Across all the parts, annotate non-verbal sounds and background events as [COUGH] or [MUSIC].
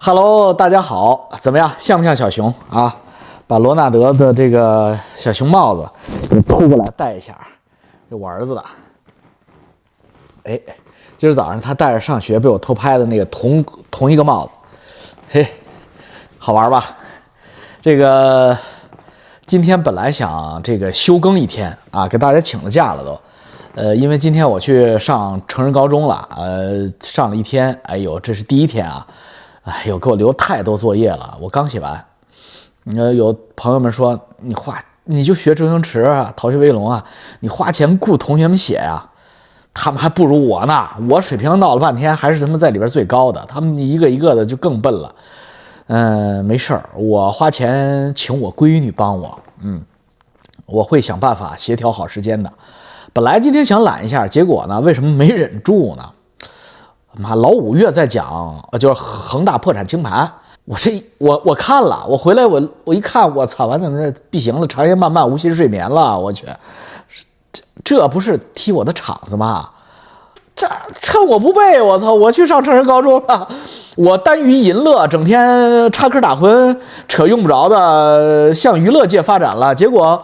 Hello，大家好，怎么样？像不像小熊啊？把罗纳德的这个小熊帽子给偷过来戴一下，这我儿子的。哎，今儿早上他戴着上学被我偷拍的那个同同一个帽子，嘿，好玩吧？这个今天本来想这个休更一天啊，给大家请了假了都。呃，因为今天我去上成人高中了，呃，上了一天，哎呦，这是第一天啊，哎呦，给我留太多作业了，我刚写完。呃，有朋友们说你花你就学周星驰啊，逃学威龙啊，你花钱雇同学们写呀，他们还不如我呢，我水平闹了半天还是他们在里边最高的，他们一个一个的就更笨了。嗯，没事儿，我花钱请我闺女帮我，嗯，我会想办法协调好时间的。本来今天想懒一下，结果呢，为什么没忍住呢？妈，老五月在讲，就是恒大破产清盘。我这我我看了，我回来我我一看，我操，完怎么这不行了？长夜漫漫，无心睡眠了。我去，这这不是踢我的场子吗？这趁我不备，我操，我去上成人高中了。我耽于淫乐，整天插科打诨，扯用不着的，向娱乐界发展了。结果。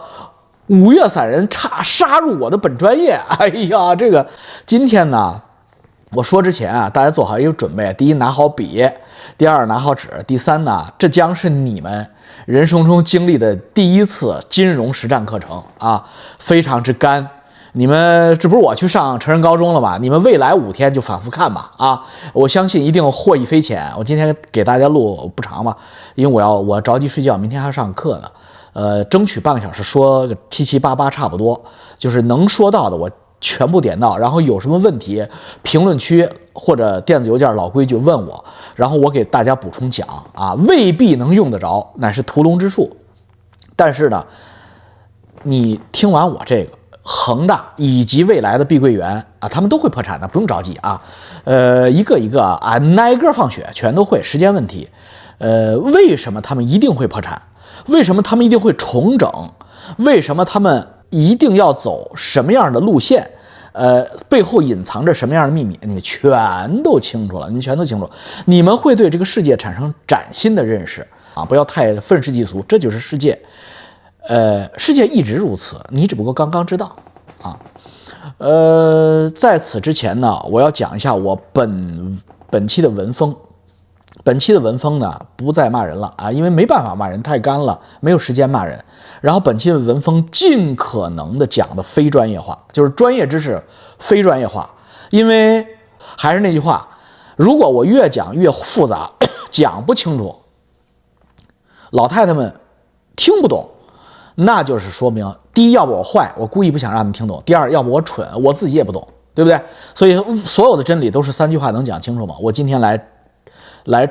五岳散人插杀入我的本专业，[LAUGHS] 哎呀，这个今天呢，我说之前啊，大家做好一个准备：第一，拿好笔；第二，拿好纸；第三呢，这将是你们人生中经历的第一次金融实战课程啊，非常之干。你们这不是我去上成人高中了吗？你们未来五天就反复看吧啊！我相信一定获益匪浅。我今天给大家录不长嘛，因为我要我着急睡觉，明天还要上课呢。呃，争取半个小时说个七七八八差不多，就是能说到的我全部点到，然后有什么问题，评论区或者电子邮件老规矩问我，然后我给大家补充讲啊，未必能用得着，乃是屠龙之术。但是呢，你听完我这个，恒大以及未来的碧桂园啊，他们都会破产的，不用着急啊。呃，一个一个啊，挨个放血，全都会，时间问题。呃，为什么他们一定会破产？为什么他们一定会重整？为什么他们一定要走什么样的路线？呃，背后隐藏着什么样的秘密？你全都清楚了，你全都清楚。你们会对这个世界产生崭新的认识啊！不要太愤世嫉俗，这就是世界。呃，世界一直如此，你只不过刚刚知道啊。呃，在此之前呢，我要讲一下我本本期的文风。本期的文风呢，不再骂人了啊，因为没办法骂人，太干了，没有时间骂人。然后本期的文风尽可能的讲的非专业化，就是专业知识非专业化。因为还是那句话，如果我越讲越复杂，[COUGHS] 讲不清楚，老太太们听不懂，那就是说明第一，要不我坏，我故意不想让你们听懂；第二，要不我蠢，我自己也不懂，对不对？所以所有的真理都是三句话能讲清楚吗？我今天来。来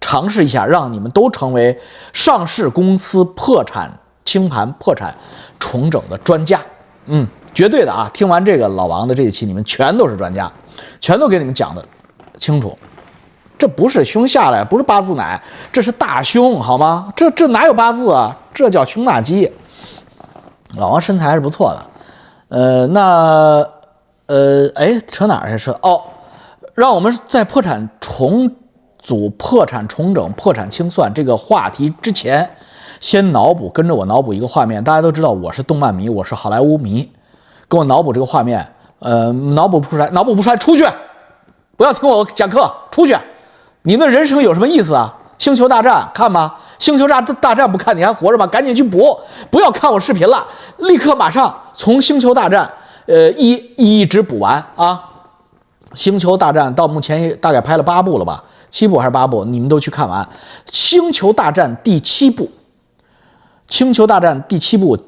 尝试一下，让你们都成为上市公司破产清盘、破产重整的专家。嗯，绝对的啊！听完这个老王的这一期，你们全都是专家，全都给你们讲的清楚。这不是胸下来，不是八字奶，这是大胸，好吗？这这哪有八字啊？这叫胸大肌。老王身材还是不错的。呃，那呃，哎，扯哪儿去？扯哦，让我们在破产重。组破产重整、破产清算这个话题之前，先脑补，跟着我脑补一个画面。大家都知道我是动漫迷，我是好莱坞迷，跟我脑补这个画面。呃，脑补不出来，脑补不出来，出去，不要听我讲课，出去。你的人生有什么意思啊？星球大战看吗？星球大大战不看你还活着吗？赶紧去补，不要看我视频了，立刻马上从星球大战，呃，一一直补完啊。星球大战到目前大概拍了八部了吧？七部还是八部？你们都去看完《星球大战》第七部，《星球大战》第七部，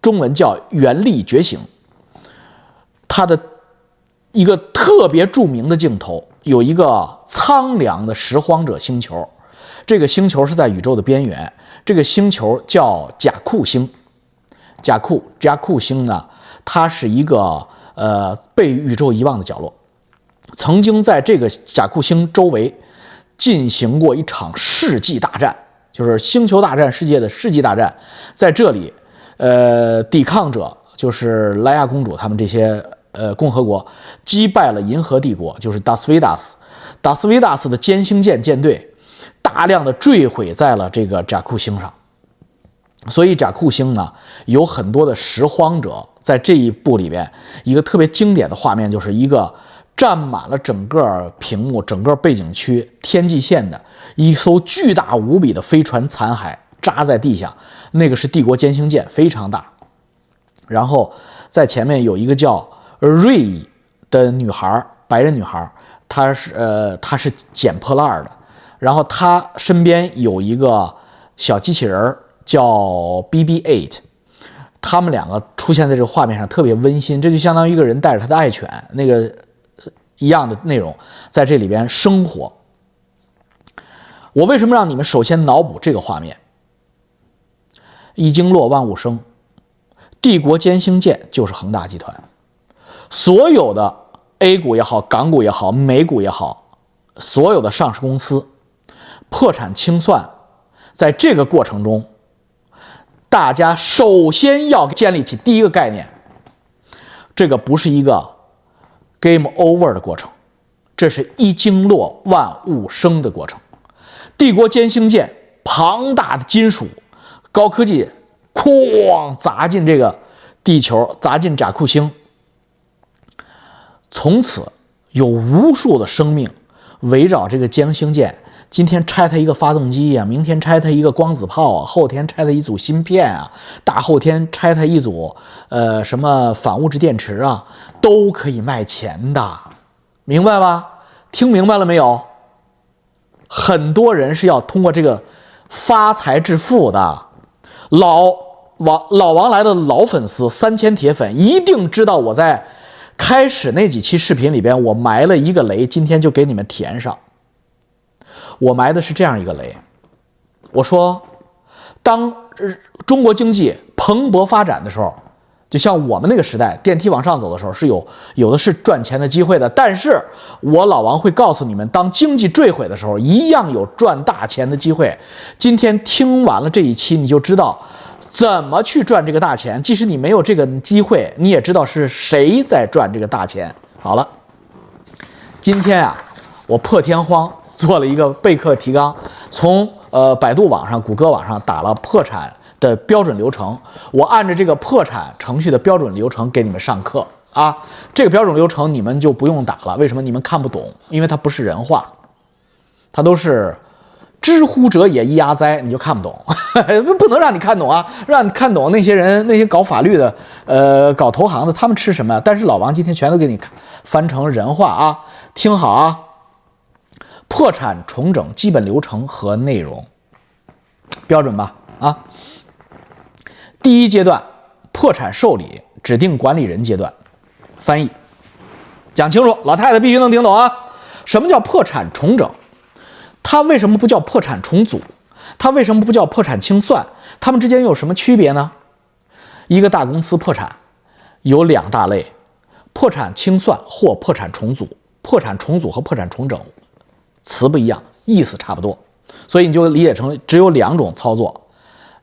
中文叫《原力觉醒》。它的一个特别著名的镜头，有一个苍凉的拾荒者星球，这个星球是在宇宙的边缘，这个星球叫贾库星。贾库贾库星呢，它是一个呃被宇宙遗忘的角落，曾经在这个贾库星周围。进行过一场世纪大战，就是星球大战世界的世纪大战，在这里，呃，抵抗者就是莱娅公主他们这些呃共和国击败了银河帝国，就是达斯维达斯，达斯维达斯的歼星舰舰队，大量的坠毁在了这个贾库星上。所以贾库星呢，有很多的拾荒者在这一部里边，一个特别经典的画面就是一个占满了整个屏幕、整个背景区天际线的一艘巨大无比的飞船残骸扎在地下，那个是帝国歼星舰，非常大。然后在前面有一个叫瑞的女孩，白人女孩，她是呃她是捡破烂的，然后她身边有一个小机器人。叫 BB-8，他们两个出现在这个画面上特别温馨，这就相当于一个人带着他的爱犬那个一样的内容在这里边生活。我为什么让你们首先脑补这个画面？一经落万物生，帝国歼星舰就是恒大集团，所有的 A 股也好，港股也好，美股也好，所有的上市公司破产清算，在这个过程中。大家首先要建立起第一个概念，这个不是一个 game over 的过程，这是一经落万物生的过程。帝国歼星舰庞大的金属高科技，哐砸进这个地球，砸进贾库星，从此有无数的生命围绕这个歼星舰。今天拆它一个发动机呀，明天拆它一个光子炮啊，后天拆它一组芯片啊，大后天拆它一组呃什么反物质电池啊，都可以卖钱的，明白吧？听明白了没有？很多人是要通过这个发财致富的。老王老王来的老粉丝，三千铁粉一定知道我在开始那几期视频里边我埋了一个雷，今天就给你们填上。我埋的是这样一个雷，我说，当中国经济蓬勃发展的时候，就像我们那个时代，电梯往上走的时候，是有有的是赚钱的机会的。但是我老王会告诉你们，当经济坠毁的时候，一样有赚大钱的机会。今天听完了这一期，你就知道怎么去赚这个大钱。即使你没有这个机会，你也知道是谁在赚这个大钱。好了，今天啊，我破天荒。做了一个备课提纲，从呃百度网上、谷歌网上打了破产的标准流程，我按照这个破产程序的标准流程给你们上课啊。这个标准流程你们就不用打了，为什么？你们看不懂，因为它不是人话，它都是知乎者也一压灾，你就看不懂，[LAUGHS] 不能让你看懂啊，让你看懂那些人那些搞法律的，呃，搞投行的，他们吃什么？但是老王今天全都给你翻成人话啊，听好啊。破产重整基本流程和内容标准吧啊！第一阶段破产受理指定管理人阶段，翻译讲清楚，老太太必须能听懂啊！什么叫破产重整？它为什么不叫破产重组？它为什么不叫破产清算？它们之间有什么区别呢？一个大公司破产有两大类：破产清算或破产重组。破产重组和破产重整。词不一样，意思差不多，所以你就理解成只有两种操作：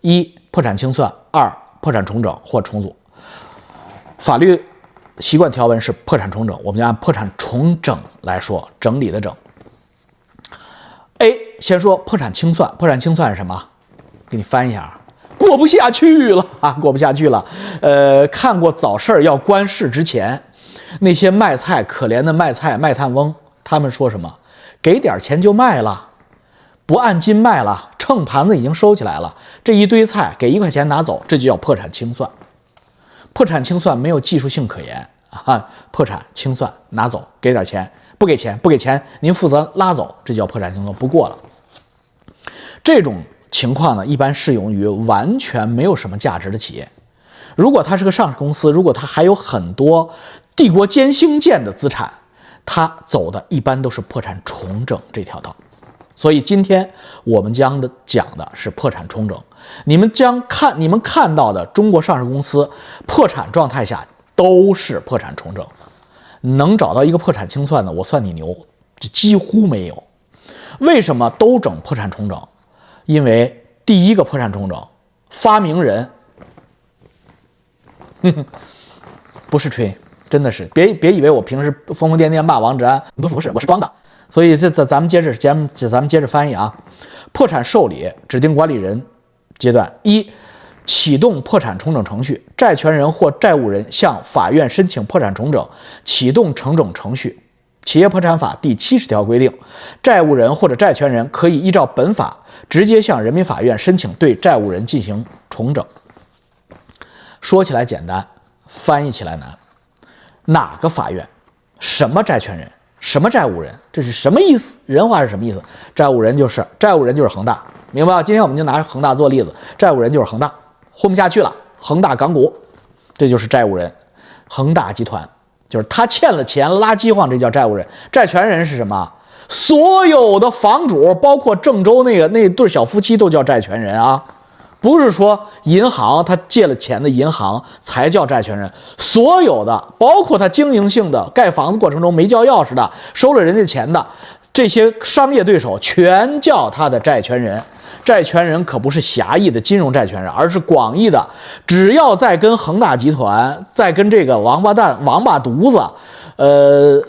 一破产清算，二破产重整或重组。法律习惯条文是破产重整，我们就按破产重整来说，整理的整。A 先说破产清算，破产清算是什么？给你翻一下，过不下去了啊，[LAUGHS] 过不下去了。呃，看过早市要关市之前，那些卖菜可怜的卖菜卖炭翁，他们说什么？给点钱就卖了，不按斤卖了，秤盘子已经收起来了。这一堆菜给一块钱拿走，这就叫破产清算。破产清算没有技术性可言啊！破产清算拿走，给点钱，不给钱不给钱，您负责拉走，这叫破产清算，不过了。这种情况呢，一般适用于完全没有什么价值的企业。如果它是个上市公司，如果它还有很多帝国歼星舰的资产。他走的一般都是破产重整这条道，所以今天我们将的讲的是破产重整。你们将看你们看到的中国上市公司破产状态下都是破产重整，能找到一个破产清算的，我算你牛，这几乎没有。为什么都整破产重整？因为第一个破产重整发明人，[LAUGHS] 不是吹。真的是，别别以为我平时疯疯癫癫骂王志安，不不是，我是装的。所以这咱咱们接着咱们咱们接着翻译啊，破产受理指定管理人阶段一，启动破产重整程序，债权人或债务人向法院申请破产重整，启动重整程序。企业破产法第七十条规定，债务人或者债权人可以依照本法直接向人民法院申请对债务人进行重整。说起来简单，翻译起来难。哪个法院？什么债权人？什么债务人？这是什么意思？人话是什么意思？债务人就是债务人就是恒大，明白吧？今天我们就拿恒大做例子，债务人就是恒大，混不下去了，恒大港股，这就是债务人，恒大集团。就是他欠了钱拉饥荒，这叫债务人。债权人是什么？所有的房主，包括郑州那个那对小夫妻，都叫债权人啊。不是说银行他借了钱的银行才叫债权人，所有的，包括他经营性的盖房子过程中没交钥匙的，收了人家钱的这些商业对手，全叫他的债权人。债权人可不是狭义的金融债权人，而是广义的，只要在跟恒大集团、在跟这个王八蛋、王八犊子，呃，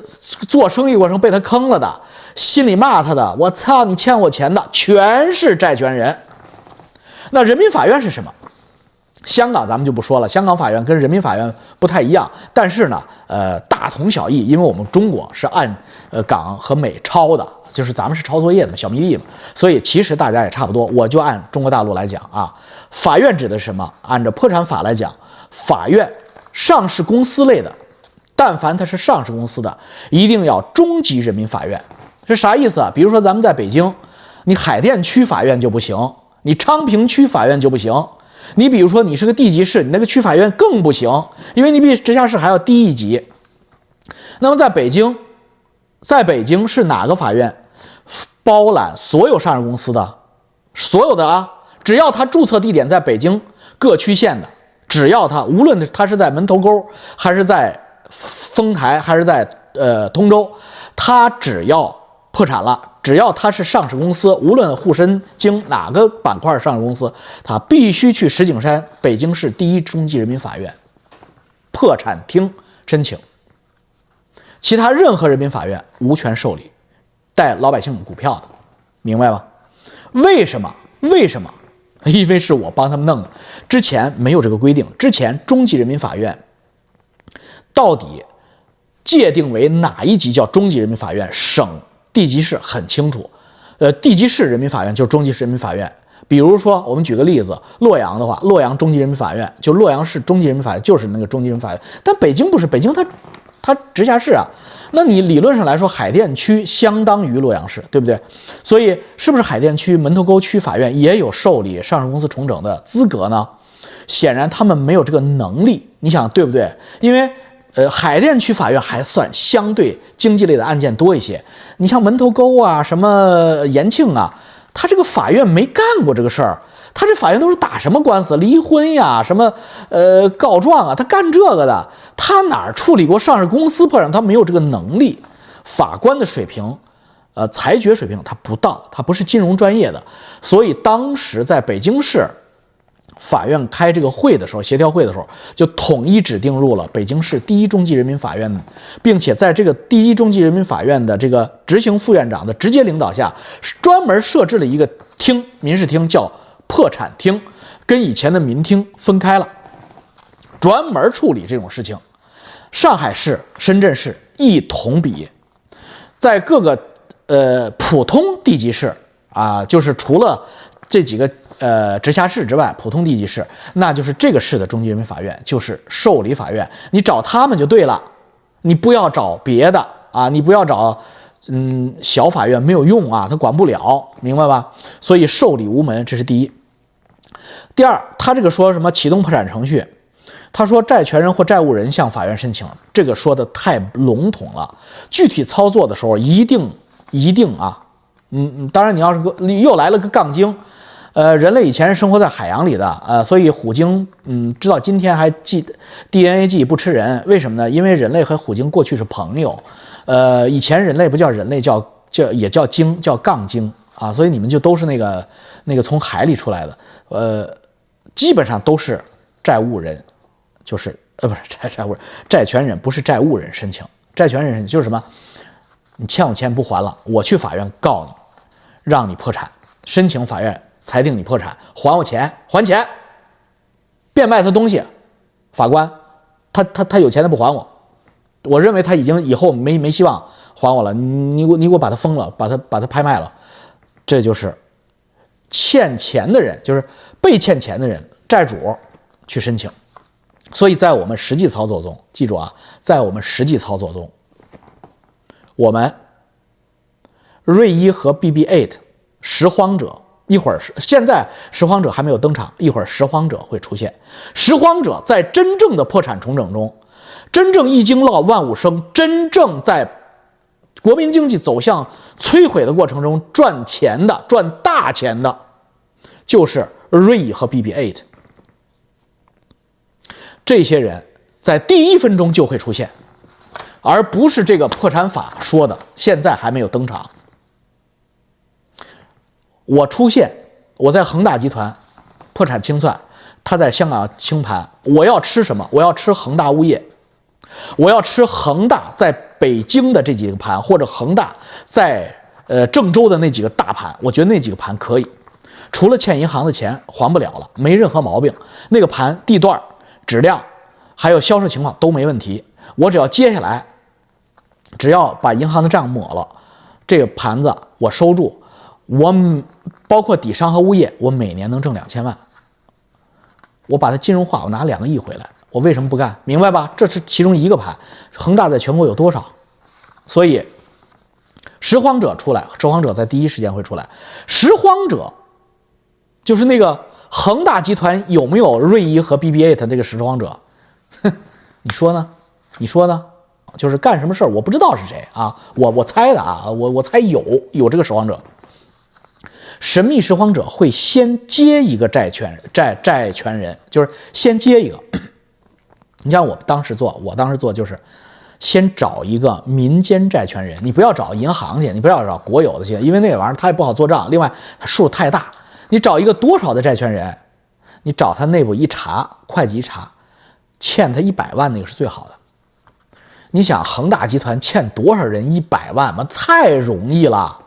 做生意过程被他坑了的，心里骂他的，我操，你欠我钱的，全是债权人。那人民法院是什么？香港咱们就不说了，香港法院跟人民法院不太一样，但是呢，呃，大同小异，因为我们中国是按呃港和美抄的。就是咱们是抄作业的嘛，小迷弟嘛，所以其实大家也差不多。我就按中国大陆来讲啊，法院指的是什么？按照破产法来讲，法院上市公司类的，但凡它是上市公司的，一定要中级人民法院。是啥意思啊？比如说咱们在北京，你海淀区法院就不行，你昌平区法院就不行。你比如说你是个地级市，你那个区法院更不行，因为你比直辖市还要低一级。那么在北京。在北京是哪个法院包揽所有上市公司的？所有的啊，只要他注册地点在北京各区县的，只要他无论他是在门头沟，还是在丰台，还是在呃通州，他只要破产了，只要他是上市公司，无论沪深经哪个板块上市公司，他必须去石景山北京市第一中级人民法院破产厅申请。其他任何人民法院无权受理带老百姓股票的，明白吗？为什么？为什么？因为是我帮他们弄的，之前没有这个规定。之前中级人民法院到底界定为哪一级叫中级人民法院？省、地级市很清楚。呃，地级市人民法院就是中级人民法院。比如说，我们举个例子，洛阳的话，洛阳中级人民法院就洛阳市中级人民法院就是那个中级人民法院。但北京不是，北京它。它直辖市啊，那你理论上来说，海淀区相当于洛阳市，对不对？所以是不是海淀区门头沟区法院也有受理上市公司重整的资格呢？显然他们没有这个能力，你想对不对？因为呃，海淀区法院还算相对经济类的案件多一些，你像门头沟啊、什么延庆啊，他这个法院没干过这个事儿。他这法院都是打什么官司？离婚呀，什么呃告状啊？他干这个的，他哪儿处理过上市公司破产？他没有这个能力。法官的水平，呃，裁决水平他不到，他不是金融专业的。所以当时在北京市法院开这个会的时候，协调会的时候，就统一指定入了北京市第一中级人民法院，并且在这个第一中级人民法院的这个执行副院长的直接领导下，专门设置了一个厅，民事厅叫。破产厅跟以前的民厅分开了，专门处理这种事情。上海市、深圳市一同比，在各个呃普通地级市啊，就是除了这几个呃直辖市之外，普通地级市，那就是这个市的中级人民法院，就是受理法院，你找他们就对了，你不要找别的啊，你不要找嗯小法院没有用啊，他管不了，明白吧？所以受理无门，这是第一。第二，他这个说什么启动破产程序？他说债权人或债务人向法院申请，这个说的太笼统了。具体操作的时候，一定一定啊，嗯嗯，当然你要是个又来了个杠精，呃，人类以前是生活在海洋里的，呃，所以虎鲸嗯，直到今天还记 DNA 记不吃人，为什么呢？因为人类和虎鲸过去是朋友，呃，以前人类不叫人类，叫叫也叫鲸，叫杠精啊，所以你们就都是那个那个从海里出来的，呃。基本上都是债务人，就是呃不是债债务人，债权人不是债务人申请，债权人申请就是什么？你欠我钱不还了，我去法院告你，让你破产，申请法院裁定你破产，还我钱，还钱，变卖他东西，法官，他他他有钱他不还我，我认为他已经以后没没希望还我了，你给我你给我把他封了，把他把他拍卖了，这就是欠钱的人，就是被欠钱的人，债主去申请。所以在我们实际操作中，记住啊，在我们实际操作中，我们瑞一和 B B Eight 拾荒者一会儿现在拾荒者还没有登场，一会儿拾荒者会出现。拾荒者在真正的破产重整中，真正一经落万物生，真正在国民经济走向摧毁的过程中赚钱的、赚大钱的，就是瑞和 BB8。这些人在第一分钟就会出现，而不是这个破产法说的，现在还没有登场。我出现，我在恒大集团破产清算，他在香港清盘，我要吃什么？我要吃恒大物业，我要吃恒大在北京的这几个盘，或者恒大在呃郑州的那几个大盘，我觉得那几个盘可以，除了欠银行的钱还不了了，没任何毛病，那个盘地段。质量，还有销售情况都没问题。我只要接下来，只要把银行的账抹了，这个盘子我收住，我包括底商和物业，我每年能挣两千万。我把它金融化，我拿两个亿回来，我为什么不干？明白吧？这是其中一个盘。恒大在全国有多少？所以拾荒者出来，拾荒者在第一时间会出来。拾荒者就是那个。恒大集团有没有瑞一和 BBA 的那个拾荒者？哼，[LAUGHS] 你说呢？你说呢？就是干什么事儿我不知道是谁啊？[LAUGHS] 我我猜的啊，我我猜有有这个拾荒者。神秘拾荒者会先接一个债权债债权人，就是先接一个。你像我当时做，我当时做就是先找一个民间债权人，你不要找银行去，你不要找国有的去，因为那玩意儿它也不好做账，另外它数太大。你找一个多少的债权人，你找他内部一查，会计一查，欠他一百万那个是最好的。你想恒大集团欠多少人一百万吗？太容易了，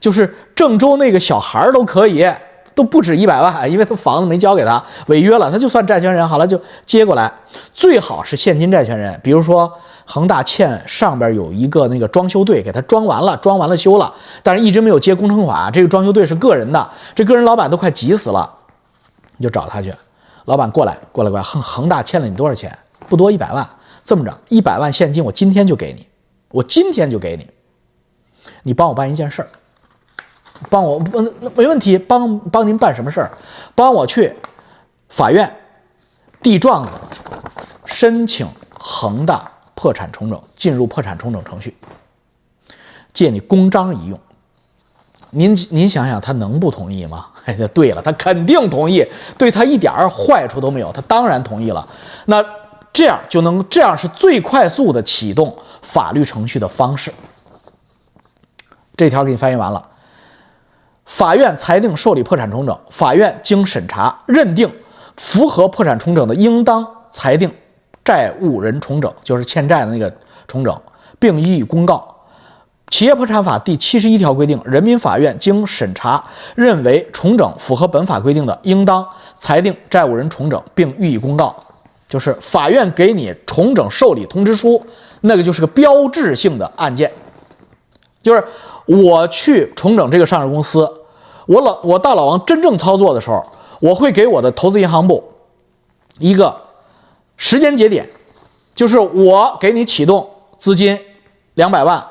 就是郑州那个小孩都可以，都不止一百万，因为他房子没交给他，违约了，他就算债权人好了，就接过来。最好是现金债权人，比如说。恒大欠上边有一个那个装修队，给他装完了，装完了修了，但是一直没有接工程款。这个装修队是个人的，这个人老板都快急死了，你就找他去。老板过来，过来，过来。恒恒大欠了你多少钱？不多，一百万。这么着，一百万现金，我今天就给你，我今天就给你。你帮我办一件事儿，帮我，嗯，没问题。帮帮您办什么事儿？帮我去法院递状子，申请恒大。破产重整进入破产重整程序，借你公章一用，您您想想他能不同意吗？哎，[LAUGHS] 对了，他肯定同意，对他一点儿坏处都没有，他当然同意了。那这样就能，这样是最快速的启动法律程序的方式。这条给你翻译完了，法院裁定受理破产重整，法院经审查认定符合破产重整的，应当裁定。债务人重整就是欠债的那个重整，并予以公告。企业破产法第七十一条规定，人民法院经审查认为重整符合本法规定的，应当裁定债务人重整，并予以公告。就是法院给你重整受理通知书，那个就是个标志性的案件。就是我去重整这个上市公司，我老我大老王真正操作的时候，我会给我的投资银行部一个。时间节点，就是我给你启动资金两百万，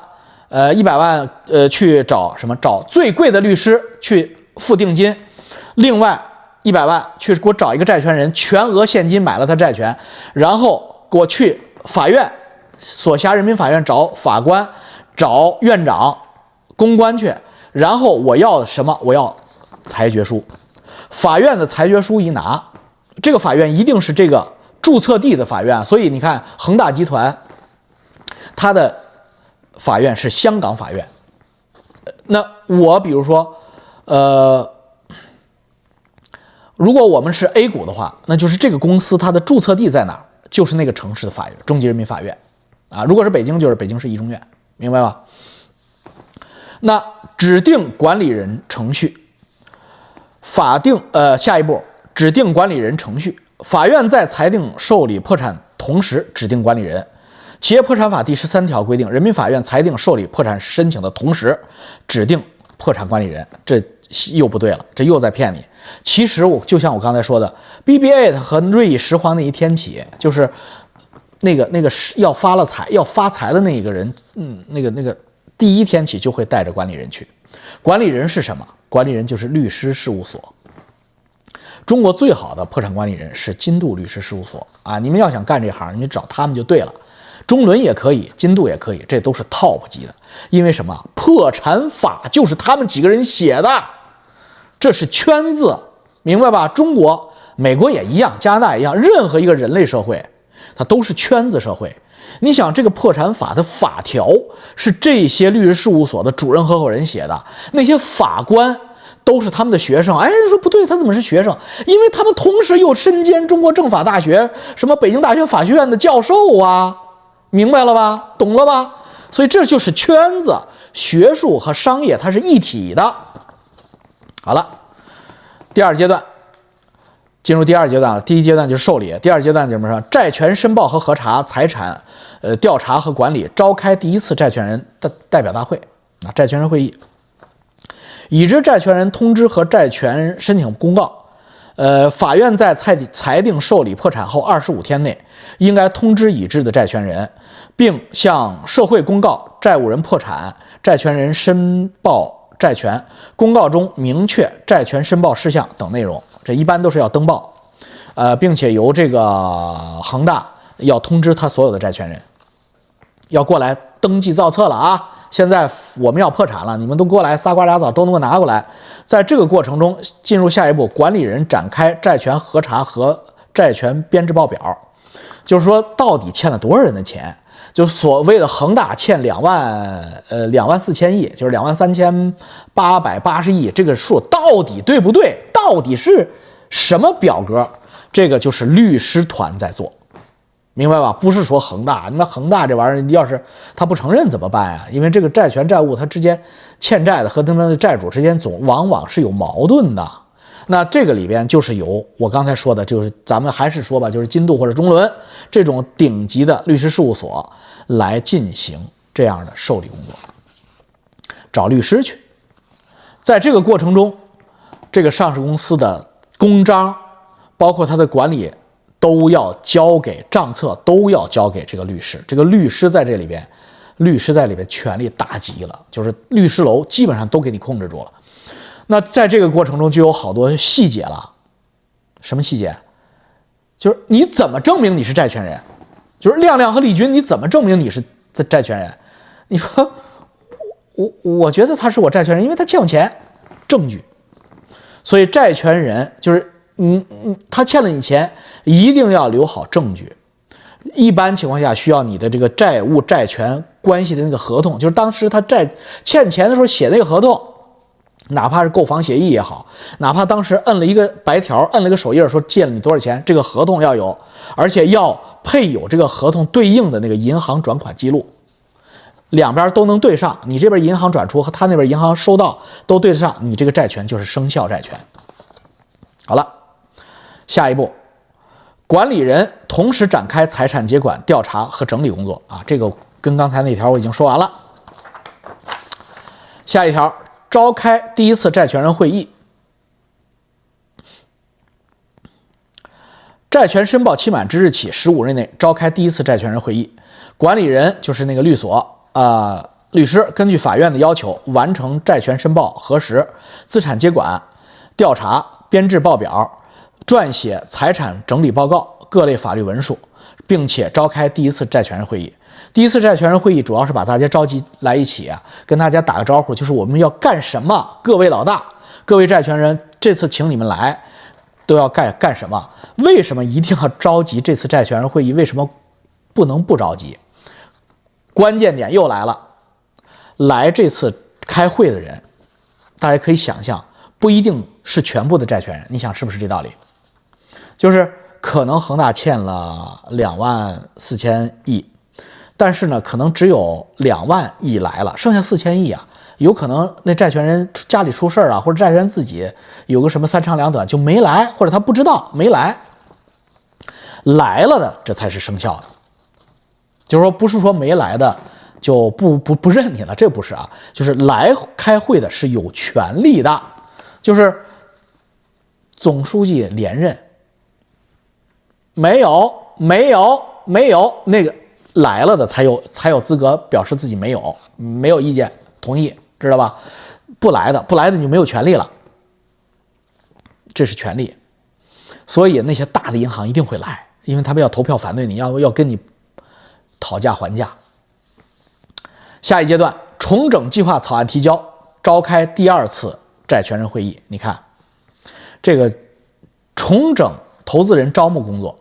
呃，一百万，呃，去找什么？找最贵的律师去付定金，另外一百万去给我找一个债权人，全额现金买了他债权，然后给我去法院，所辖人民法院找法官，找院长、公关去，然后我要什么？我要裁决书，法院的裁决书一拿，这个法院一定是这个。注册地的法院，所以你看恒大集团，它的法院是香港法院。那我比如说，呃，如果我们是 A 股的话，那就是这个公司它的注册地在哪儿，就是那个城市的法院，中级人民法院啊。如果是北京，就是北京市一中院，明白吧？那指定管理人程序，法定呃下一步指定管理人程序，法院在裁定受理破产同时指定管理人。企业破产法第十三条规定，人民法院裁定受理破产申请的同时指定破产管理人。这又不对了，这又在骗你。其实我就像我刚才说的，BB8 和瑞意石黄那一天起，就是那个那个要发了财要发财的那一个人，嗯，那个那个第一天起就会带着管理人去。管理人是什么？管理人就是律师事务所。中国最好的破产管理人是金度律师事务所啊！你们要想干这行，你找他们就对了。中伦也可以，金度也可以，这都是 top 级的。因为什么？破产法就是他们几个人写的。这是圈子，明白吧？中国、美国也一样，加拿大一样，任何一个人类社会，它都是圈子社会。你想，这个破产法的法条是这些律师事务所的主任合伙人写的，那些法官都是他们的学生。哎，说不对，他怎么是学生？因为他们同时又身兼中国政法大学、什么北京大学法学院的教授啊，明白了吧？懂了吧？所以这就是圈子，学术和商业它是一体的。好了，第二阶段进入第二阶段了。第一阶段就是受理，第二阶段怎么说？债权申报和核查、财产呃调查和管理，召开第一次债权人的代表大会啊，债权人会议，已知债权人通知和债权申请公告。呃，法院在裁裁定受理破产后二十五天内，应该通知已知的债权人，并向社会公告债务人破产，债权人申报。债权公告中明确债权申报事项等内容，这一般都是要登报，呃，并且由这个恒大要通知他所有的债权人，要过来登记造册了啊！现在我们要破产了，你们都过来仨瓜俩枣都能够拿过来。在这个过程中，进入下一步，管理人展开债权核查和债权编制报表，就是说到底欠了多少人的钱。就所谓的恒大欠两万，呃，两万四千亿，就是两万三千八百八十亿，这个数到底对不对？到底是什么表格？这个就是律师团在做，明白吧？不是说恒大，那恒大这玩意儿，要是他不承认怎么办呀？因为这个债权债务，它之间欠债的和他们的债主之间总往往是有矛盾的。那这个里边就是由我刚才说的，就是咱们还是说吧，就是金度或者中伦这种顶级的律师事务所来进行这样的受理工作，找律师去。在这个过程中，这个上市公司的公章，包括它的管理，都要交给账册，都要交给这个律师。这个律师在这里边，律师在里边权力大极了，就是律师楼基本上都给你控制住了。那在这个过程中就有好多细节了，什么细节？就是你怎么证明你是债权人？就是亮亮和李军，你怎么证明你是债债权人？你说我我觉得他是我债权人，因为他欠我钱，证据。所以债权人就是你你他欠了你钱，一定要留好证据。一般情况下需要你的这个债务债权关系的那个合同，就是当时他债欠钱的时候写那个合同。哪怕是购房协议也好，哪怕当时摁了一个白条，摁了个手印，说借了你多少钱，这个合同要有，而且要配有这个合同对应的那个银行转款记录，两边都能对上，你这边银行转出和他那边银行收到都对得上，你这个债权就是生效债权。好了，下一步，管理人同时展开财产接管调查和整理工作啊，这个跟刚才那条我已经说完了。下一条。召开第一次债权人会议，债权申报期满之日起十五日内召开第一次债权人会议。管理人就是那个律所啊，律师根据法院的要求完成债权申报核实、资产接管调查、编制报表、撰写财产整理报告、各类法律文书，并且召开第一次债权人会议。第一次债权人会议主要是把大家召集来一起，跟大家打个招呼，就是我们要干什么？各位老大，各位债权人，这次请你们来，都要干干什么？为什么一定要召集这次债权人会议？为什么不能不着急？关键点又来了，来这次开会的人，大家可以想象，不一定是全部的债权人，你想是不是这道理？就是可能恒大欠了两万四千亿。但是呢，可能只有两万亿来了，剩下四千亿啊，有可能那债权人家里出事儿啊，或者债权人自己有个什么三长两短就没来，或者他不知道没来。来了的，这才是生效的。就是说，不是说没来的就不不不认你了，这不是啊。就是来开会的是有权利的，就是总书记连任，没有没有没有那个来了的才有才有资格表示自己没有没有意见同意，知道吧？不来的不来的你就没有权利了，这是权利。所以那些大的银行一定会来。因为他们要投票反对你，要要跟你讨价还价。下一阶段重整计划草案提交，召开第二次债权人会议。你看，这个重整投资人招募工作，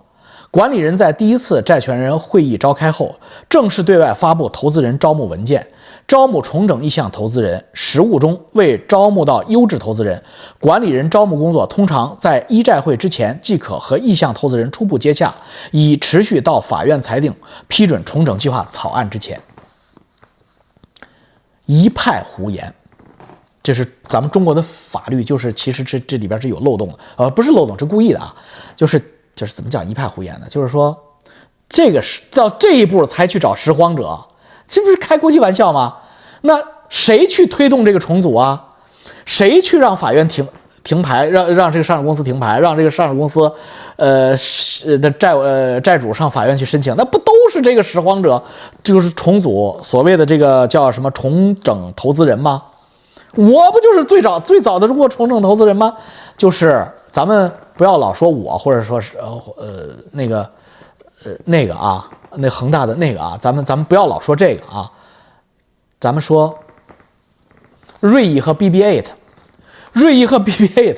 管理人在第一次债权人会议召开后，正式对外发布投资人招募文件。招募重整意向投资人，实务中为招募到优质投资人，管理人招募工作通常在一债会之前即可和意向投资人初步接洽，以持续到法院裁定批准重整计划草案之前。一派胡言，这是咱们中国的法律，就是其实这这里边是有漏洞的，呃，不是漏洞，是故意的啊，就是就是怎么讲一派胡言呢？就是说，这个是到这一步才去找拾荒者。这不是开国际玩笑吗？那谁去推动这个重组啊？谁去让法院停停牌，让让这个上市公司停牌，让这个上市公司，呃，的债呃债主上法院去申请？那不都是这个拾荒者，就是重组所谓的这个叫什么重整投资人吗？我不就是最早最早的中国重整投资人吗？就是咱们不要老说我，或者说是呃呃那个呃那个啊。那恒大的那个啊，咱们咱们不要老说这个啊，咱们说瑞意和 BB8，瑞意和 BB8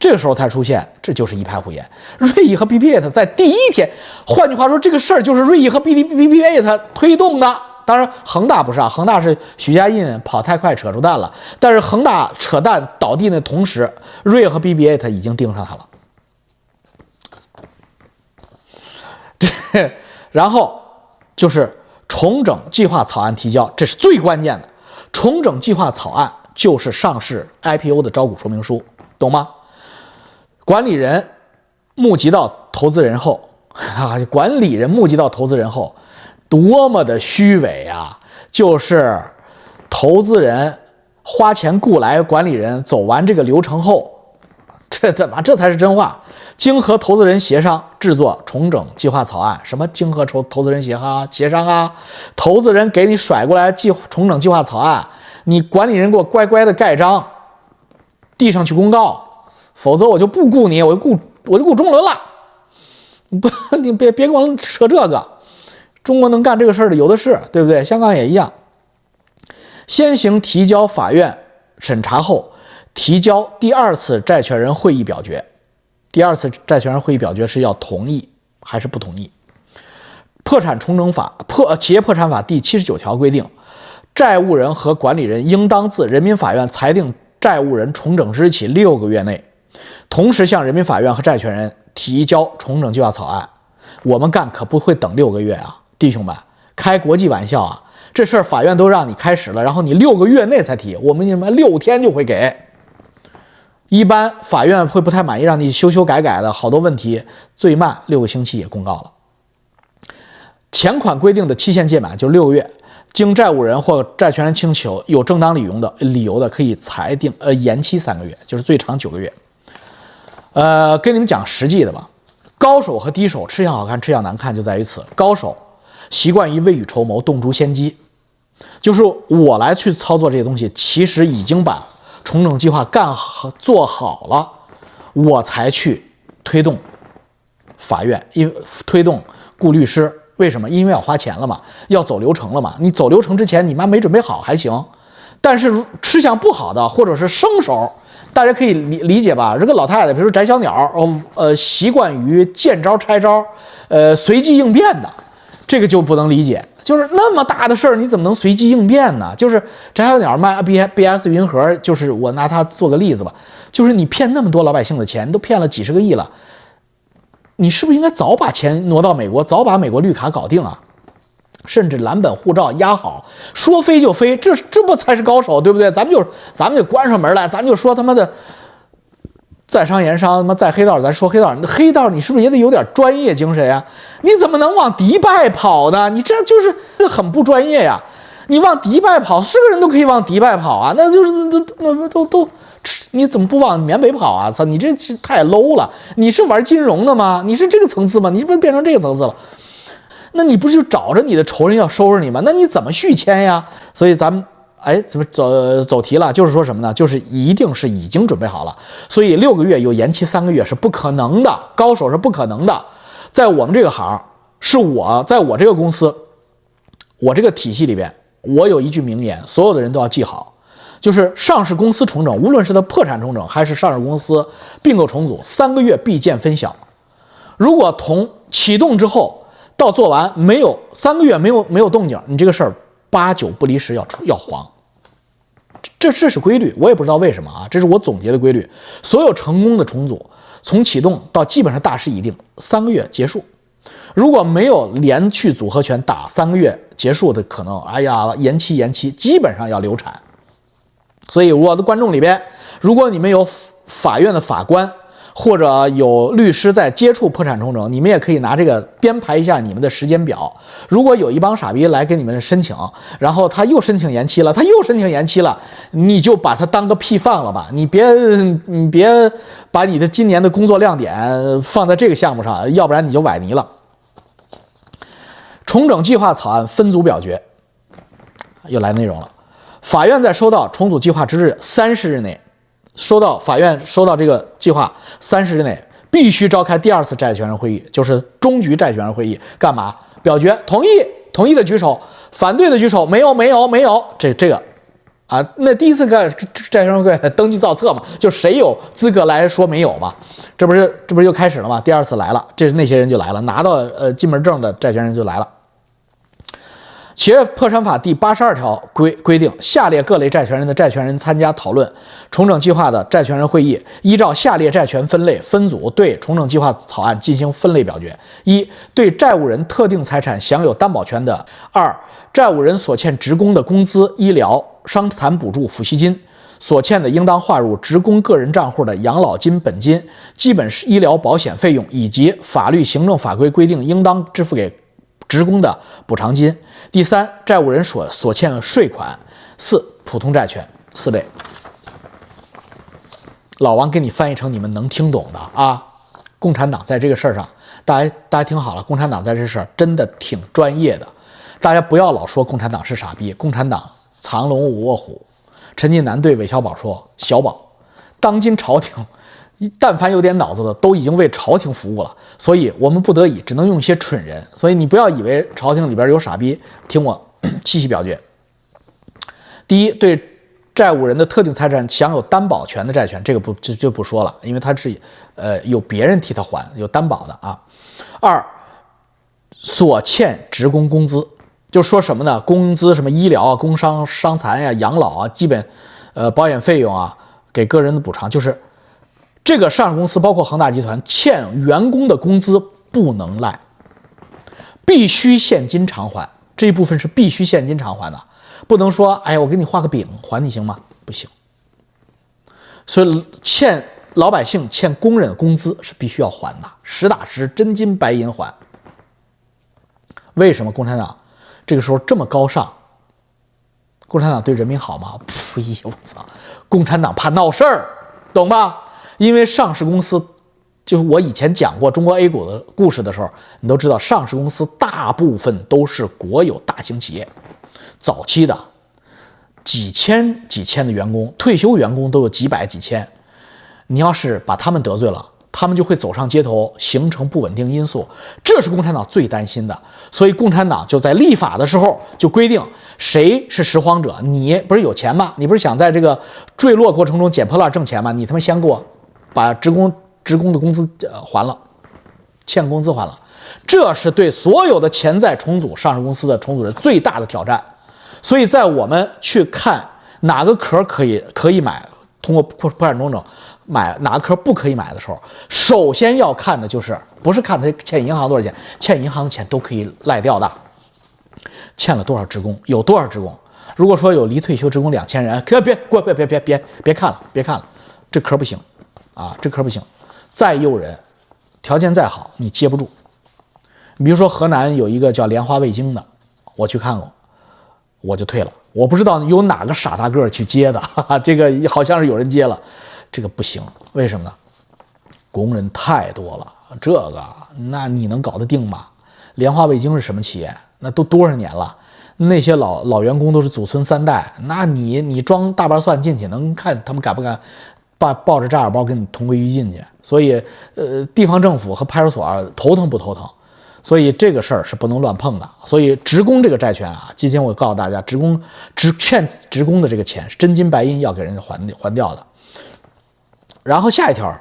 这个时候才出现，这就是一派胡言。瑞意和 BB8 在第一天，换句话说，这个事儿就是瑞意和 BB BB8 推动的。当然，恒大不是啊，恒大是许家印跑太快扯出蛋了。但是恒大扯蛋倒地的同时，瑞和 BB8 已经盯上他了。[LAUGHS] 然后就是重整计划草案提交，这是最关键的。重整计划草案就是上市 IPO 的招股说明书，懂吗？管理人募集到投资人后，啊，[LAUGHS] 管理人募集到投资人后，多么的虚伪啊！就是投资人花钱雇来管理人，走完这个流程后，这怎么这才是真话？经和投资人协商制作重整计划草案，什么经和投投资人协商协商啊？投资人给你甩过来计重整计划草案，你管理人给我乖乖的盖章，递上去公告，否则我就不雇你，我就雇我就雇中轮了。不，你别别光扯这个，中国能干这个事儿的有的是，对不对？香港也一样，先行提交法院审查后，提交第二次债权人会议表决。第二次债权人会议表决是要同意还是不同意？破产重整法破企业破产法第七十九条规定，债务人和管理人应当自人民法院裁定债务人重整之日起六个月内，同时向人民法院和债权人提交重整计划草案。我们干可不会等六个月啊，弟兄们，开国际玩笑啊！这事儿法院都让你开始了，然后你六个月内才提，我们你们六天就会给。一般法院会不太满意，让你修修改改的好多问题，最慢六个星期也公告了。前款规定的期限届满就六个月，经债务人或债权人请求，有正当理由的理由的，可以裁定呃延期三个月，就是最长九个月。呃，跟你们讲实际的吧，高手和低手吃相好看吃相难看就在于此。高手习惯于未雨绸缪，动诛先机，就是我来去操作这些东西，其实已经把。重整计划干好做好了，我才去推动法院，因推动雇律师。为什么？因为要花钱了嘛，要走流程了嘛。你走流程之前，你妈没准备好还行。但是吃相不好的，或者是生手，大家可以理理解吧？这个老太太，比如说翟小鸟，哦呃，习惯于见招拆招，呃，随机应变的，这个就不能理解。就是那么大的事儿，你怎么能随机应变呢？就是翟小鸟卖 B B S 云盒，就是我拿它做个例子吧。就是你骗那么多老百姓的钱，都骗了几十个亿了，你是不是应该早把钱挪到美国，早把美国绿卡搞定啊？甚至蓝本护照压好，说飞就飞，这这不才是高手，对不对？咱们就咱们就关上门来，咱就说他妈的在商言商，他妈在黑道咱说黑道，黑道你是不是也得有点专业精神呀？你怎么能往迪拜跑呢？你这就是很不专业呀！你往迪拜跑，是个人都可以往迪拜跑啊，那就是都都都都，你怎么不往缅北跑啊？操，你这太 low 了！你是玩金融的吗？你是这个层次吗？你是不是变成这个层次了？那你不是就找着你的仇人要收拾你吗？那你怎么续签呀？所以咱们哎，怎么走走题了？就是说什么呢？就是一定是已经准备好了。所以六个月又延期三个月是不可能的，高手是不可能的。在我们这个行，是我在我这个公司，我这个体系里边，我有一句名言，所有的人都要记好，就是上市公司重整，无论是它破产重整还是上市公司并购重组，三个月必见分晓。如果从启动之后，到做完没有三个月没有没有动静，你这个事儿八九不离十要出要黄，这这是规律，我也不知道为什么啊，这是我总结的规律。所有成功的重组，从启动到基本上大势已定，三个月结束。如果没有连续组合拳打三个月结束的可能，哎呀，延期延期，基本上要流产。所以我的观众里边，如果你们有法院的法官。或者有律师在接触破产重整，你们也可以拿这个编排一下你们的时间表。如果有一帮傻逼来给你们申请，然后他又申请延期了，他又申请延期了，你就把他当个屁放了吧，你别你别把你的今年的工作亮点放在这个项目上，要不然你就崴泥了。重整计划草案分组表决，又来内容了。法院在收到重组计划之日三十日内。收到法院收到这个计划，三十日内必须召开第二次债权人会议，就是终局债权人会议。干嘛？表决同意，同意的举手，反对的举手。没有，没有，没有。这这个啊，那第一次个债权人会登记造册嘛，就谁有资格来说没有嘛？这不是这不是又开始了吗？第二次来了，这是那些人就来了，拿到呃进门证的债权人就来了。企业破产法第八十二条规规定，下列各类债权人的债权人参加讨论重整计划的债权人会议，依照下列债权分类分组对重整计划草案进行分类表决：一、对债务人特定财产享有担保权的；二、债务人所欠职工的工资、医疗、伤残补助、抚恤金所欠的，应当划入职工个人账户的养老金本金、基本医疗保险费用以及法律、行政法规规定应当支付给。职工的补偿金，第三，债务人所所欠税款，四，普通债权，四类。老王给你翻译成你们能听懂的啊。共产党在这个事儿上，大家大家听好了，共产党在这事儿真的挺专业的。大家不要老说共产党是傻逼，共产党藏龙卧虎。陈近南对韦小宝说：“小宝，当今朝廷。”但凡有点脑子的，都已经为朝廷服务了，所以我们不得已只能用一些蠢人。所以你不要以为朝廷里边有傻逼，听我 [CLEARS THROAT] 细细表决。第一，对债务人的特定财产享有担保权的债权，这个不就就不说了，因为他是呃有别人替他还，有担保的啊。二，所欠职工工资，就说什么呢？工资什么医疗啊、工伤伤残呀、养老啊、基本呃保险费用啊，给个人的补偿，就是。这个上市公司包括恒大集团欠员工的工资不能赖，必须现金偿还。这一部分是必须现金偿还的，不能说哎呀，我给你画个饼还你行吗？不行。所以欠老百姓欠工人的工资是必须要还的，实打实真金白银还。为什么共产党这个时候这么高尚？共产党对人民好吗？[LAUGHS] 呸！我操！共产党怕闹事儿，懂吧？因为上市公司，就是我以前讲过中国 A 股的故事的时候，你都知道，上市公司大部分都是国有大型企业，早期的几千几千的员工，退休员工都有几百几千，你要是把他们得罪了，他们就会走上街头，形成不稳定因素，这是共产党最担心的。所以共产党就在立法的时候就规定，谁是拾荒者，你不是有钱吗？你不是想在这个坠落过程中捡破烂挣钱吗？你他妈先给我。把职工职工的工资呃还了，欠工资还了，这是对所有的潜在重组上市公司的重组人最大的挑战。所以在我们去看哪个壳可以可以买，通过破破产重整买哪个壳不可以买的时候，首先要看的就是不是看他欠银行多少钱，欠银行的钱都可以赖掉的，欠了多少职工？有多少职工？如果说有离退休职工两千人，可别过别别别别别看了，别看了，这壳不行啊，这壳不行。再诱人，条件再好，你接不住。比如说河南有一个叫莲花味精的，我去看过，我就退了。我不知道有哪个傻大个去接的，哈哈，这个好像是有人接了，这个不行。为什么呢？工人太多了，这个那你能搞得定吗？莲花味精是什么企业？那都多少年了？那些老老员工都是祖孙三代，那你你装大瓣蒜进去，能看他们敢不敢抱抱着炸药包跟你同归于尽去？所以，呃，地方政府和派出所头疼不头疼？所以这个事儿是不能乱碰的。所以职工这个债权啊，今天我告诉大家，职工职欠职工的这个钱是真金白银要给人家还还掉的。然后下一条，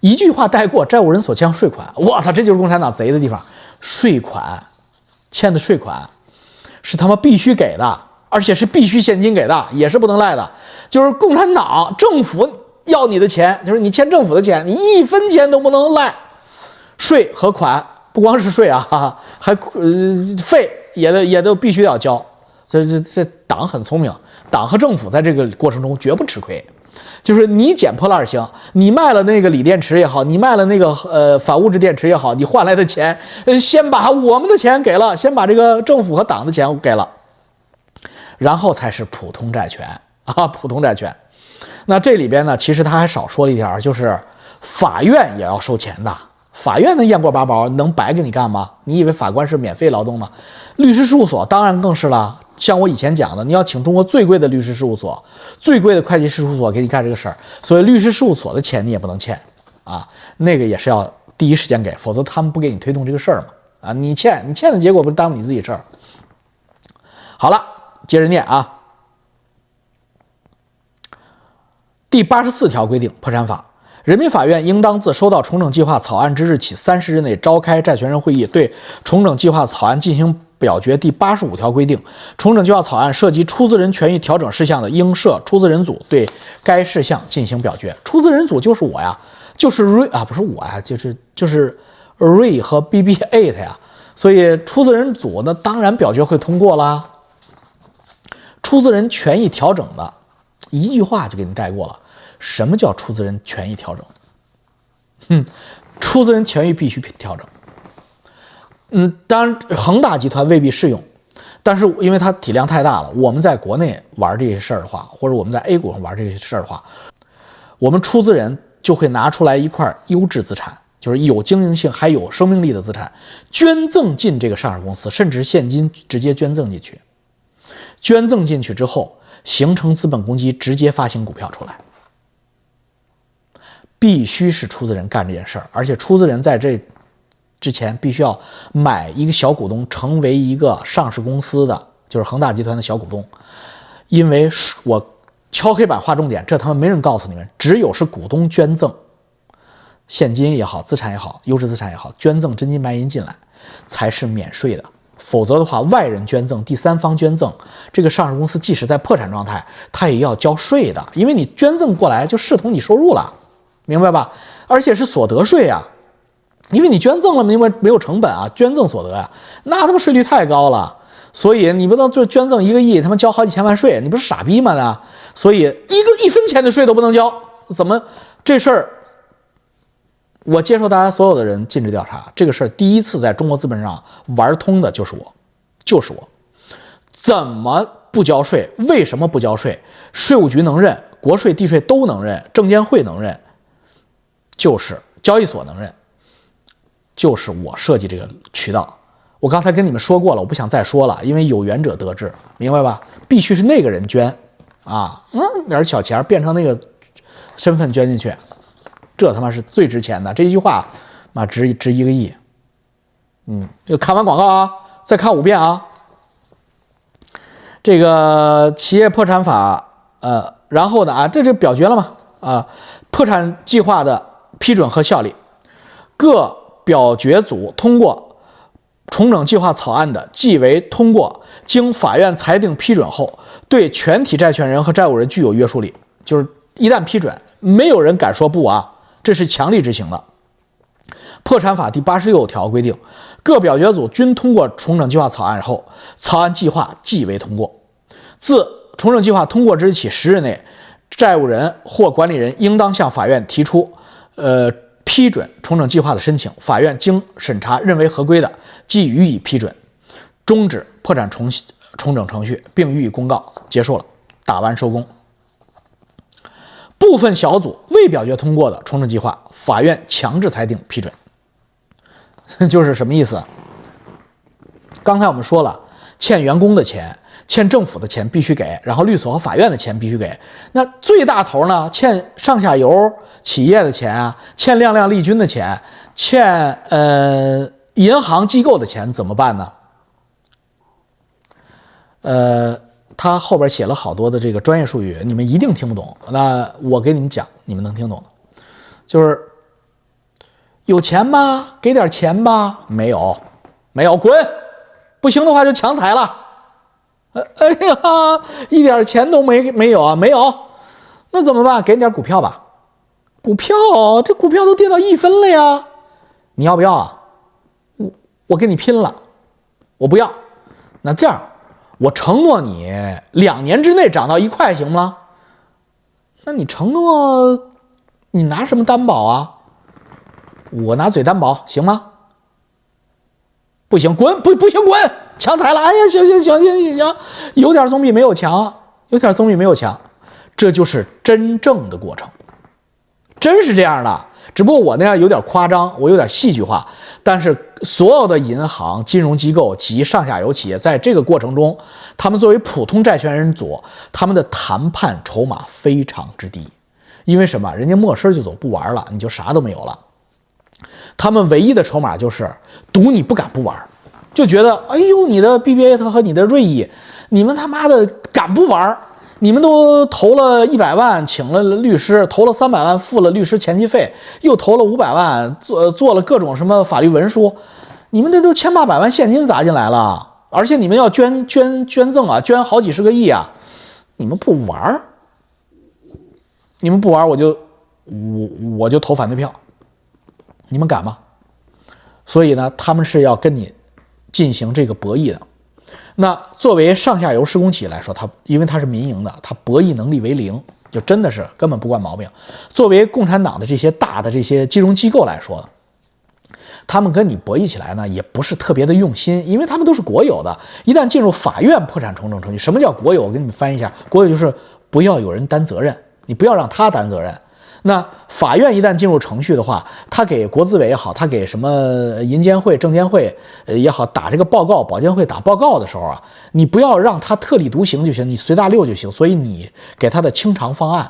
一句话带过，债务人所欠税款，我操，这就是共产党贼的地方，税款。欠的税款是他妈必须给的，而且是必须现金给的，也是不能赖的。就是共产党政府要你的钱，就是你欠政府的钱，你一分钱都不能赖。税和款不光是税啊，[LAUGHS] 还呃费也得也都必须要交。这这这党很聪明，党和政府在这个过程中绝不吃亏。就是你捡破烂行，你卖了那个锂电池也好，你卖了那个呃反物质电池也好，你换来的钱，呃，先把我们的钱给了，先把这个政府和党的钱给了，然后才是普通债权啊，普通债权。那这里边呢，其实他还少说了一点，就是法院也要收钱的，法院的验过八宝，能白给你干吗？你以为法官是免费劳动吗？律师事务所当然更是了。像我以前讲的，你要请中国最贵的律师事务所、最贵的会计事务所给你干这个事儿，所以律师事务所的钱你也不能欠啊，那个也是要第一时间给，否则他们不给你推动这个事儿嘛啊，你欠你欠的结果不是耽误你自己事儿。好了，接着念啊，第八十四条规定，破产法。人民法院应当自收到重整计划草案之日起三十日内召开债权人会议，对重整计划草案进行表决。第八十五条规定，重整计划草案涉及出资人权益调整事项的，应设出资人组对该事项进行表决。出资人组就是我呀，就是瑞啊，不是我呀，就是就是瑞和 bbait 呀。所以出资人组那当然表决会通过啦。出资人权益调整的一句话就给你带过了。什么叫出资人权益调整？哼，出资人权益必须调整。嗯，当然恒大集团未必适用，但是因为它体量太大了，我们在国内玩这些事儿的话，或者我们在 A 股上玩这些事儿的话，我们出资人就会拿出来一块优质资产，就是有经营性还有生命力的资产，捐赠进这个上市公司，甚至现金直接捐赠进去。捐赠进去之后，形成资本公积，直接发行股票出来。必须是出资人干这件事儿，而且出资人在这之前必须要买一个小股东，成为一个上市公司的，就是恒大集团的小股东。因为我敲黑板画重点，这他妈没人告诉你们，只有是股东捐赠现金也好，资产也好，优质资产也好，捐赠真金白银进来才是免税的。否则的话，外人捐赠、第三方捐赠，这个上市公司即使在破产状态，它也要交税的，因为你捐赠过来就视同你收入了。明白吧？而且是所得税呀，因为你捐赠了，因为没有成本啊？捐赠所得呀，那他妈税率太高了，所以你不能就捐赠一个亿，他妈交好几千万税，你不是傻逼吗？那所以一个一分钱的税都不能交，怎么这事儿？我接受大家所有的人尽职调查，这个事儿第一次在中国资本上玩通的就是我，就是我，怎么不交税？为什么不交税？税务局能认，国税、地税都能认，证监会能认。就是交易所能认，就是我设计这个渠道。我刚才跟你们说过了，我不想再说了，因为有缘者得志，明白吧？必须是那个人捐啊，嗯，点小钱变成那个身份捐进去，这他妈是最值钱的。这一句话，妈值值一个亿。嗯，就看完广告啊，再看五遍啊。这个企业破产法，呃，然后呢啊，这就表决了嘛？啊，破产计划的。批准和效力，各表决组通过重整计划草案的，即为通过。经法院裁定批准后，对全体债权人和债务人具有约束力。就是一旦批准，没有人敢说不啊！这是强力执行的。破产法第八十六条规定，各表决组均通过重整计划草案后，草案计划即为通过。自重整计划通过之日起十日内，债务人或管理人应当向法院提出，呃，批准重整计划的申请。法院经审查认为合规的，即予以批准，终止破产重重整程序，并予以公告。结束了，打完收工。部分小组未表决通过的重整计划，法院强制裁定批准。[LAUGHS] 就是什么意思？刚才我们说了，欠员工的钱。欠政府的钱必须给，然后律所和法院的钱必须给。那最大头呢？欠上下游企业的钱啊，欠亮亮丽君的钱，欠呃银行机构的钱怎么办呢？呃，他后边写了好多的这个专业术语，你们一定听不懂。那我给你们讲，你们能听懂就是有钱吗？给点钱吧。没有，没有，滚！不行的话就强财了。[LAUGHS] 哎呀，一点钱都没没有啊，没有，那怎么办？给你点股票吧，股票，这股票都跌到一分了呀，你要不要啊？我我跟你拼了，我不要。那这样，我承诺你两年之内涨到一块，行吗？那你承诺，你拿什么担保啊？我拿嘴担保，行吗？不行，滚！不不行，滚！强踩了！哎呀，行行行行行行，有点总比没有强，有点总比没有强，这就是真正的过程，真是这样的。只不过我那样有点夸张，我有点戏剧化。但是所有的银行、金融机构及上下游企业，在这个过程中，他们作为普通债权人组，他们的谈判筹码非常之低，因为什么？人家没声就走，不玩了，你就啥都没有了。他们唯一的筹码就是赌你不敢不玩，就觉得哎呦，你的 BBA 和你的瑞意，你们他妈的敢不玩？你们都投了一百万，请了律师，投了三百万，付了律师前期费，又投了五百万，做做了各种什么法律文书，你们这都千八百万现金砸进来了，而且你们要捐捐捐赠啊，捐好几十个亿啊，你们不玩？你们不玩，我就我我就投反对票。你们敢吗？所以呢，他们是要跟你进行这个博弈的。那作为上下游施工企业来说，它因为它是民营的，它博弈能力为零，就真的是根本不惯毛病。作为共产党的这些大的这些金融机构来说，他们跟你博弈起来呢，也不是特别的用心，因为他们都是国有的。一旦进入法院破产重整程序，什么叫国有？我给你们翻译一下，国有就是不要有人担责任，你不要让他担责任。那法院一旦进入程序的话，他给国资委也好，他给什么银监会、证监会也好打这个报告，保监会打报告的时候啊，你不要让他特立独行就行，你随大溜就行。所以你给他的清偿方案，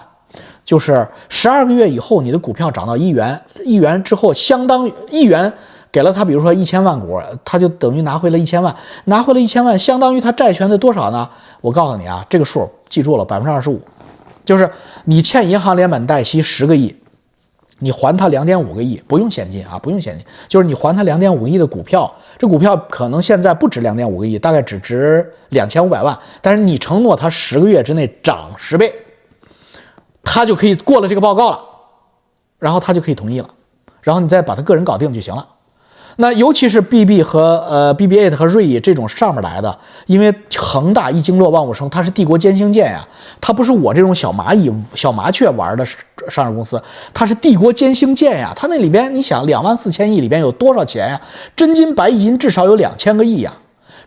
就是十二个月以后你的股票涨到一元，一元之后相当于一元给了他，比如说一千万股，他就等于拿回了一千万，拿回了一千万，相当于他债权的多少呢？我告诉你啊，这个数记住了，百分之二十五。就是你欠银行连本带息十个亿，你还他两点五个亿，不用现金啊，不用现金，就是你还他两点五个亿的股票，这股票可能现在不值两点五个亿，大概只值两千五百万，但是你承诺他十个月之内涨十倍，他就可以过了这个报告了，然后他就可以同意了，然后你再把他个人搞定就行了。那尤其是 B B 和呃 B B A 的和瑞意这种上面来的，因为恒大一经落万物生，它是帝国歼星舰呀，它不是我这种小蚂蚁、小麻雀玩的上市公司，它是帝国歼星舰呀，它那里边你想两万四千亿里边有多少钱呀？真金白银至少有两千个亿呀，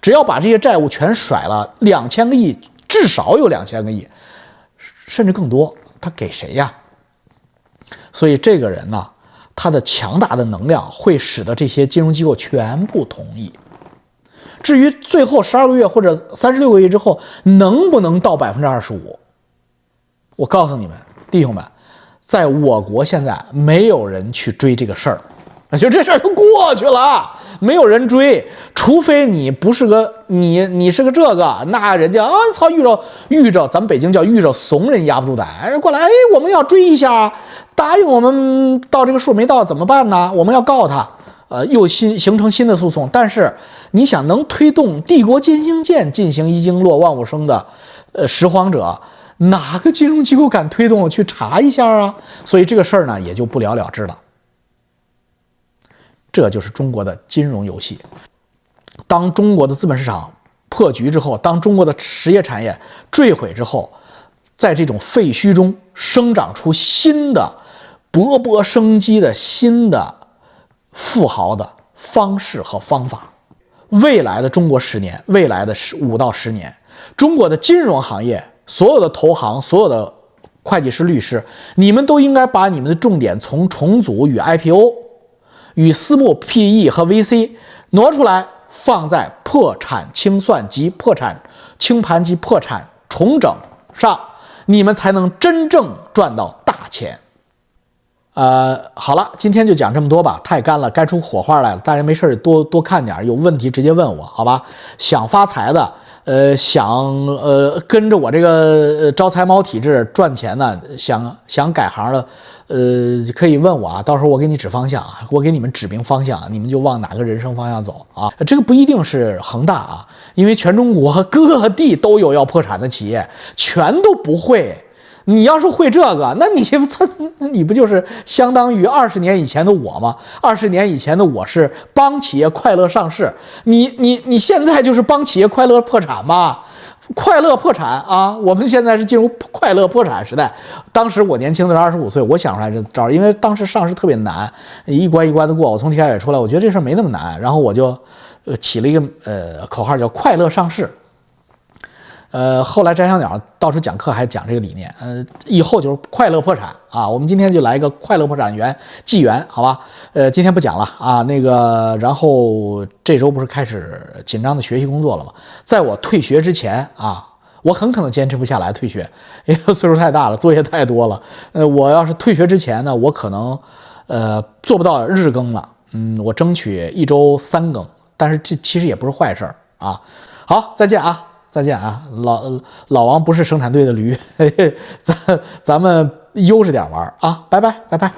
只要把这些债务全甩了，两千个亿至少有两千个亿，甚至更多，他给谁呀？所以这个人呢？它的强大的能量会使得这些金融机构全部同意。至于最后十二个月或者三十六个月之后能不能到百分之二十五，我告诉你们，弟兄们，在我国现在没有人去追这个事儿，就这事儿都过去了。没有人追，除非你不是个你，你是个这个，那人家啊操遇着遇着，咱们北京叫遇着怂人压不住胆，哎过来，哎我们要追一下，答应我们到这个数没到怎么办呢？我们要告他，呃又新形成新的诉讼。但是你想能推动帝国歼星舰进行一经落万物生的，呃拾荒者，哪个金融机构敢推动我去查一下啊？所以这个事儿呢也就不了了之了。这就是中国的金融游戏。当中国的资本市场破局之后，当中国的实业产业坠毁之后，在这种废墟中生长出新的勃勃生机的新的富豪的方式和方法。未来的中国十年，未来的十五到十年，中国的金融行业所有的投行、所有的会计师、律师，你们都应该把你们的重点从重组与 IPO、与私募 PE 和 VC 挪出来。放在破产清算及破产清盘及破产重整上，你们才能真正赚到大钱。呃，好了，今天就讲这么多吧，太干了，该出火花来了。大家没事多多看点，有问题直接问我，好吧？想发财的。呃，想呃跟着我这个招财猫体质赚钱呢，想想改行的，呃，可以问我啊，到时候我给你指方向啊，我给你们指明方向，你们就往哪个人生方向走啊？这个不一定是恒大啊，因为全中国各地都有要破产的企业，全都不会。你要是会这个，那你操，你不就是相当于二十年以前的我吗？二十年以前的我是帮企业快乐上市，你你你现在就是帮企业快乐破产吗？快乐破产啊！我们现在是进入快乐破产时代。当时我年轻的时候二十五岁，我想出来这招，因为当时上市特别难，一关一关的过。我从地下也出来，我觉得这事儿没那么难，然后我就呃起了一个呃口号叫快乐上市。呃，后来摘小鸟到处讲课还讲这个理念，呃，以后就是快乐破产啊。我们今天就来一个快乐破产元纪元，好吧？呃，今天不讲了啊。那个，然后这周不是开始紧张的学习工作了吗？在我退学之前啊，我很可能坚持不下来退学，因为岁数太大了，作业太多了。呃，我要是退学之前呢，我可能呃做不到日更了。嗯，我争取一周三更，但是这其实也不是坏事儿啊。好，再见啊。再见啊，老老王不是生产队的驴，[LAUGHS] 咱咱们悠着点玩啊，拜拜拜拜。